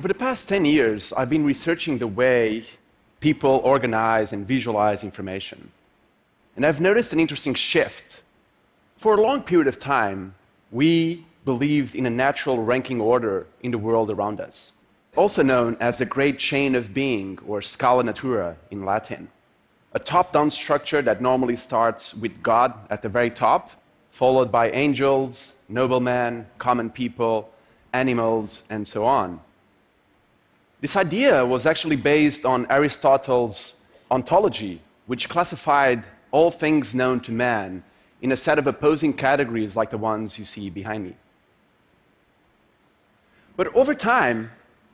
Over the past 10 years, I've been researching the way people organize and visualize information. And I've noticed an interesting shift. For a long period of time, we believed in a natural ranking order in the world around us, also known as the great chain of being, or scala natura in Latin. A top down structure that normally starts with God at the very top, followed by angels, noblemen, common people, animals, and so on. This idea was actually based on Aristotle's ontology, which classified all things known to man in a set of opposing categories like the ones you see behind me. But over time,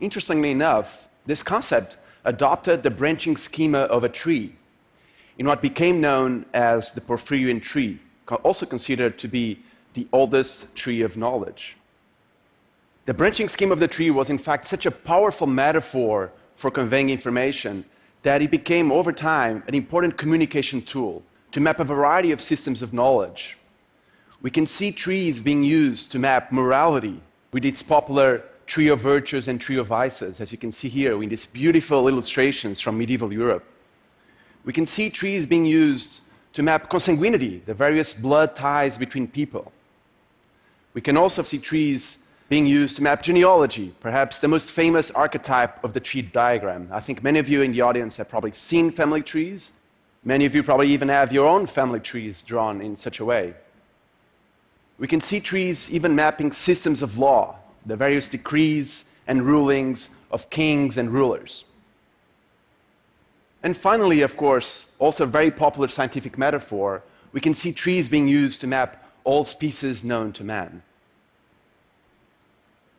interestingly enough, this concept adopted the branching schema of a tree in what became known as the Porphyrian tree, also considered to be the oldest tree of knowledge. The branching scheme of the tree was, in fact, such a powerful metaphor for conveying information that it became, over time, an important communication tool to map a variety of systems of knowledge. We can see trees being used to map morality with its popular tree of virtues and tree of vices, as you can see here in these beautiful illustrations from medieval Europe. We can see trees being used to map consanguinity, the various blood ties between people. We can also see trees being used to map genealogy, perhaps the most famous archetype of the tree diagram. I think many of you in the audience have probably seen family trees. Many of you probably even have your own family trees drawn in such a way. We can see trees even mapping systems of law, the various decrees and rulings of kings and rulers. And finally, of course, also a very popular scientific metaphor, we can see trees being used to map all species known to man.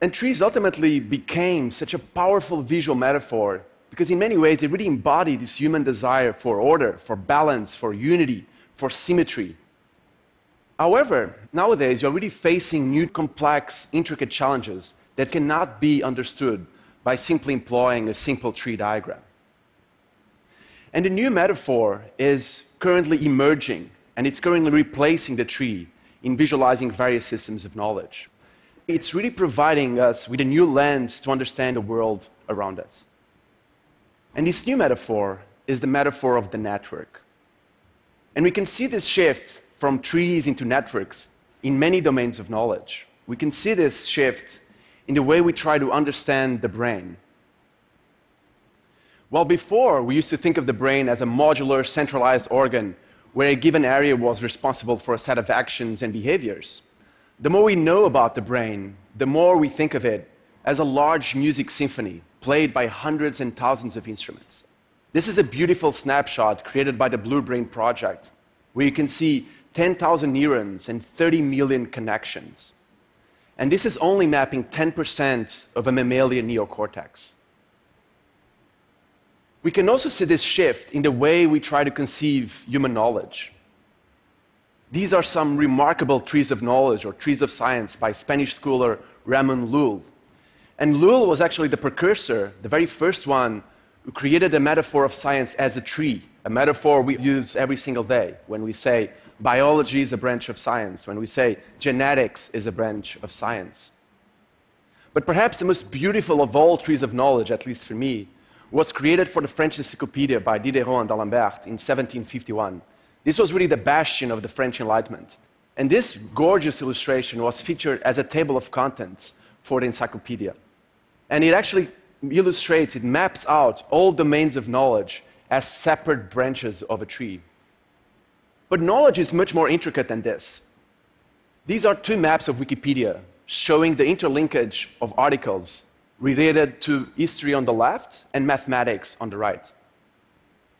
And trees ultimately became such a powerful visual metaphor because, in many ways, they really embody this human desire for order, for balance, for unity, for symmetry. However, nowadays, you're really facing new, complex, intricate challenges that cannot be understood by simply employing a simple tree diagram. And the new metaphor is currently emerging, and it's currently replacing the tree in visualizing various systems of knowledge it's really providing us with a new lens to understand the world around us. And this new metaphor is the metaphor of the network. And we can see this shift from trees into networks in many domains of knowledge. We can see this shift in the way we try to understand the brain. While before we used to think of the brain as a modular, centralized organ where a given area was responsible for a set of actions and behaviors, the more we know about the brain, the more we think of it as a large music symphony played by hundreds and thousands of instruments. This is a beautiful snapshot created by the Blue Brain Project, where you can see 10,000 neurons and 30 million connections. And this is only mapping 10% of a mammalian neocortex. We can also see this shift in the way we try to conceive human knowledge. These are some remarkable trees of knowledge or trees of science by Spanish scholar Ramon Llull. And Llull was actually the precursor, the very first one who created a metaphor of science as a tree, a metaphor we use every single day when we say biology is a branch of science, when we say genetics is a branch of science. But perhaps the most beautiful of all trees of knowledge, at least for me, was created for the French Encyclopedia by Diderot and d'Alembert in 1751. This was really the bastion of the French Enlightenment. And this gorgeous illustration was featured as a table of contents for the encyclopedia. And it actually illustrates, it maps out all domains of knowledge as separate branches of a tree. But knowledge is much more intricate than this. These are two maps of Wikipedia showing the interlinkage of articles related to history on the left and mathematics on the right.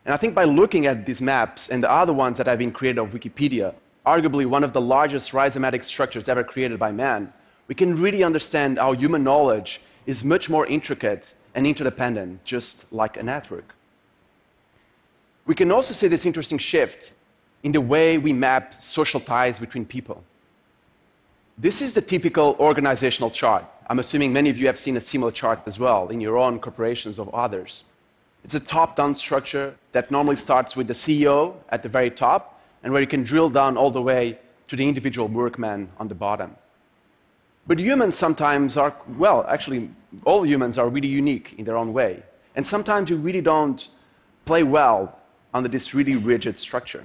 And I think by looking at these maps and the other ones that have been created of Wikipedia, arguably one of the largest rhizomatic structures ever created by man, we can really understand how human knowledge is much more intricate and interdependent, just like a network. We can also see this interesting shift in the way we map social ties between people. This is the typical organizational chart. I'm assuming many of you have seen a similar chart as well in your own corporations or others. It's a top down structure that normally starts with the CEO at the very top and where you can drill down all the way to the individual workman on the bottom. But humans sometimes are, well, actually, all humans are really unique in their own way. And sometimes you really don't play well under this really rigid structure.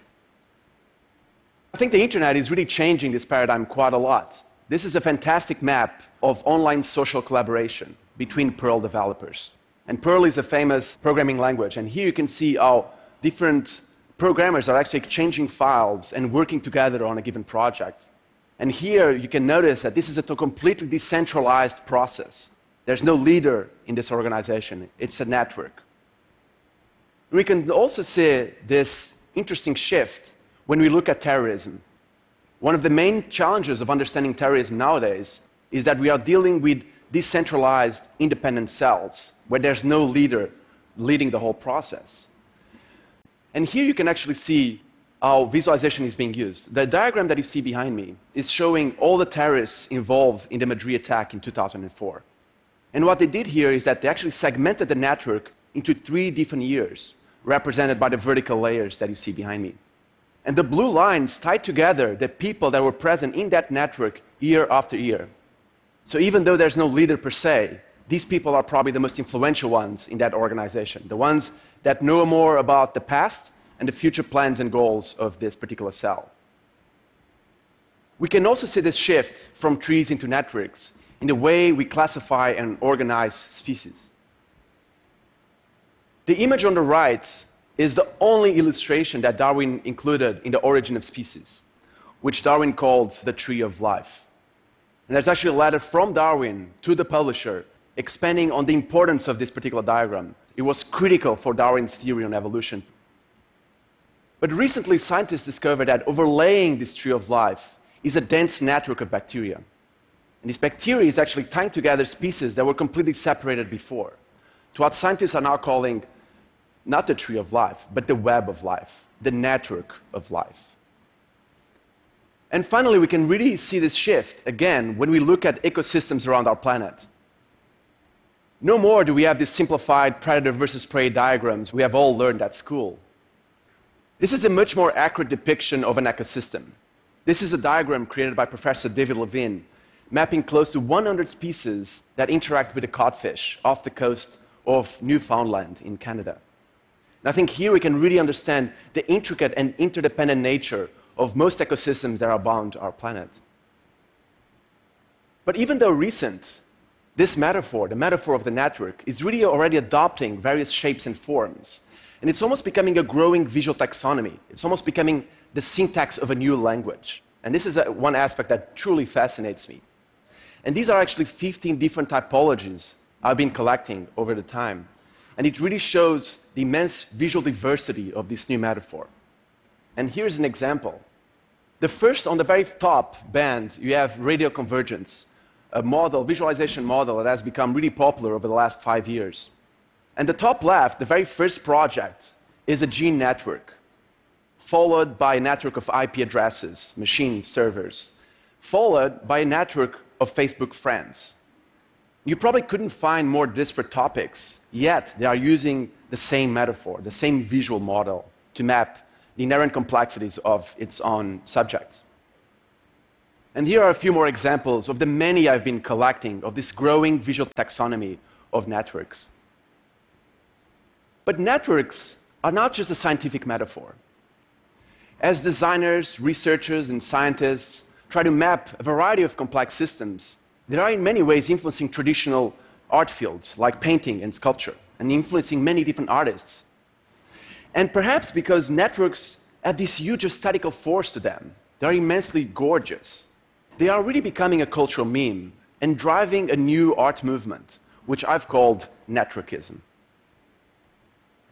I think the internet is really changing this paradigm quite a lot. This is a fantastic map of online social collaboration between Perl developers. And Perl is a famous programming language. And here you can see how different programmers are actually exchanging files and working together on a given project. And here you can notice that this is a completely decentralized process. There's no leader in this organization, it's a network. We can also see this interesting shift when we look at terrorism. One of the main challenges of understanding terrorism nowadays is that we are dealing with decentralized independent cells where there's no leader leading the whole process. And here you can actually see how visualization is being used. The diagram that you see behind me is showing all the terrorists involved in the Madrid attack in 2004. And what they did here is that they actually segmented the network into three different years, represented by the vertical layers that you see behind me. And the blue lines tied together the people that were present in that network year after year. So even though there's no leader per se, these people are probably the most influential ones in that organization, the ones that know more about the past and the future plans and goals of this particular cell. We can also see this shift from trees into networks in the way we classify and organize species. The image on the right is the only illustration that Darwin included in the origin of species, which Darwin called the tree of life. And there's actually a letter from Darwin to the publisher expanding on the importance of this particular diagram. It was critical for Darwin's theory on evolution. But recently, scientists discovered that overlaying this tree of life is a dense network of bacteria. And this bacteria is actually tying together species that were completely separated before to what scientists are now calling not the tree of life, but the web of life, the network of life. And finally, we can really see this shift again when we look at ecosystems around our planet. No more do we have these simplified predator versus prey diagrams we have all learned at school. This is a much more accurate depiction of an ecosystem. This is a diagram created by Professor David Lavigne, mapping close to 100 species that interact with the codfish off the coast of Newfoundland in Canada. And I think here we can really understand the intricate and interdependent nature of most ecosystems that are bound our planet. But even though recent, this metaphor, the metaphor of the network, is really already adopting various shapes and forms. And it's almost becoming a growing visual taxonomy. It's almost becoming the syntax of a new language. And this is a, one aspect that truly fascinates me. And these are actually 15 different typologies I've been collecting over the time. And it really shows the immense visual diversity of this new metaphor. And here's an example. The first, on the very top band, you have radial convergence, a model, visualization model that has become really popular over the last five years. And the top left, the very first project, is a gene network, followed by a network of IP addresses, machine servers, followed by a network of Facebook friends. You probably couldn't find more disparate topics, yet they are using the same metaphor, the same visual model to map the inherent complexities of its own subjects. And here are a few more examples of the many I've been collecting of this growing visual taxonomy of networks. But networks are not just a scientific metaphor. As designers, researchers, and scientists try to map a variety of complex systems, they are in many ways influencing traditional art fields like painting and sculpture, and influencing many different artists. And perhaps because networks have this huge aesthetical force to them, they are immensely gorgeous. They are really becoming a cultural meme and driving a new art movement, which I've called networkism.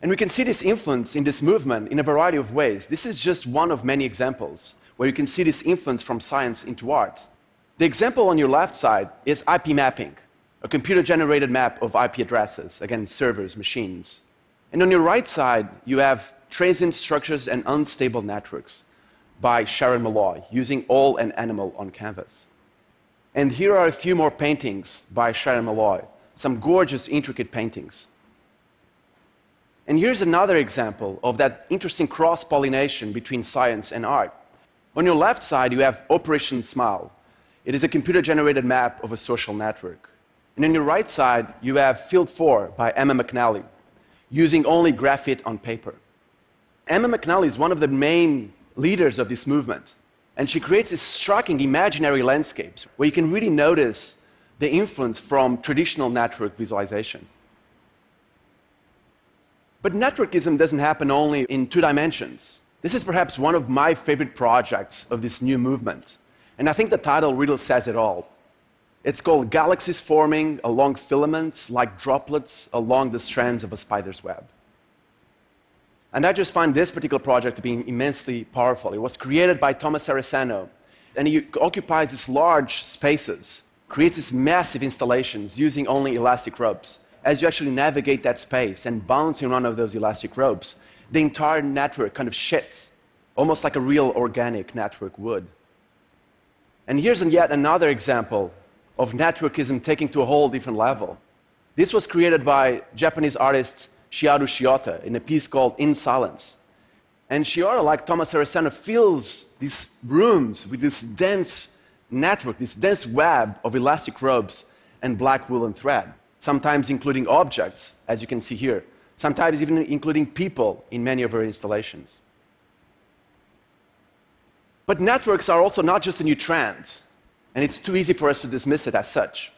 And we can see this influence in this movement in a variety of ways. This is just one of many examples where you can see this influence from science into art. The example on your left side is IP mapping, a computer generated map of IP addresses, again, servers, machines. And on your right side, you have transient structures and unstable networks by Sharon Molloy, using all and animal on canvas. And here are a few more paintings by Sharon Molloy, some gorgeous, intricate paintings. And here's another example of that interesting cross pollination between science and art. On your left side, you have Operation Smile, It is a computer generated map of a social network. And on your right side, you have Field 4 by Emma McNally, using only graphite on paper. Emma McNally is one of the main leaders of this movement, and she creates these striking imaginary landscapes where you can really notice the influence from traditional network visualization. But networkism doesn't happen only in two dimensions. This is perhaps one of my favorite projects of this new movement. And I think the title really says it all. It's called Galaxies Forming Along Filaments Like Droplets Along the Strands of a Spider's Web. And I just find this particular project to be immensely powerful. It was created by Tomás Saraceno, and he occupies these large spaces, creates these massive installations using only elastic ropes. As you actually navigate that space and bounce in one of those elastic ropes, the entire network kind of shifts, almost like a real organic network would. And here's yet another example of networkism taking to a whole different level. This was created by Japanese artist Chiharu Shiota in a piece called In Silence. And Shiota, like Tomás Saraceno, fills these rooms with this dense network, this dense web of elastic ropes and black woolen thread, sometimes including objects, as you can see here, sometimes even including people in many of her installations. But networks are also not just a new trend, and it's too easy for us to dismiss it as such.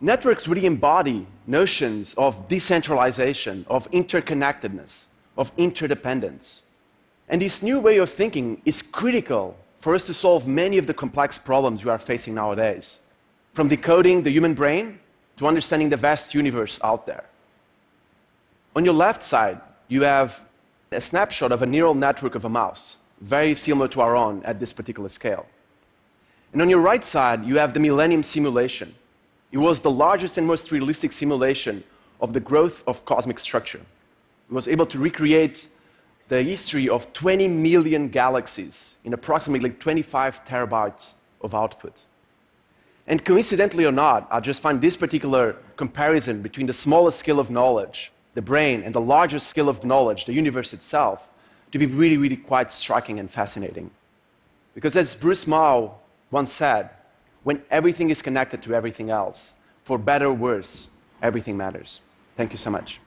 Networks really embody notions of decentralization, of interconnectedness, of interdependence. And this new way of thinking is critical for us to solve many of the complex problems we are facing nowadays, from decoding the human brain to understanding the vast universe out there. On your left side, you have a snapshot of a neural network of a mouse, very similar to our own at this particular scale. And on your right side, you have the Millennium Simulation, it was the largest and most realistic simulation of the growth of cosmic structure. It was able to recreate the history of 20 million galaxies in approximately 25 terabytes of output. And coincidentally or not, I just find this particular comparison between the smallest scale of knowledge, the brain, and the largest scale of knowledge, the universe itself, to be really, really quite striking and fascinating. Because as Bruce Mau once said, when everything is connected to everything else. For better or worse, everything matters. Thank you so much.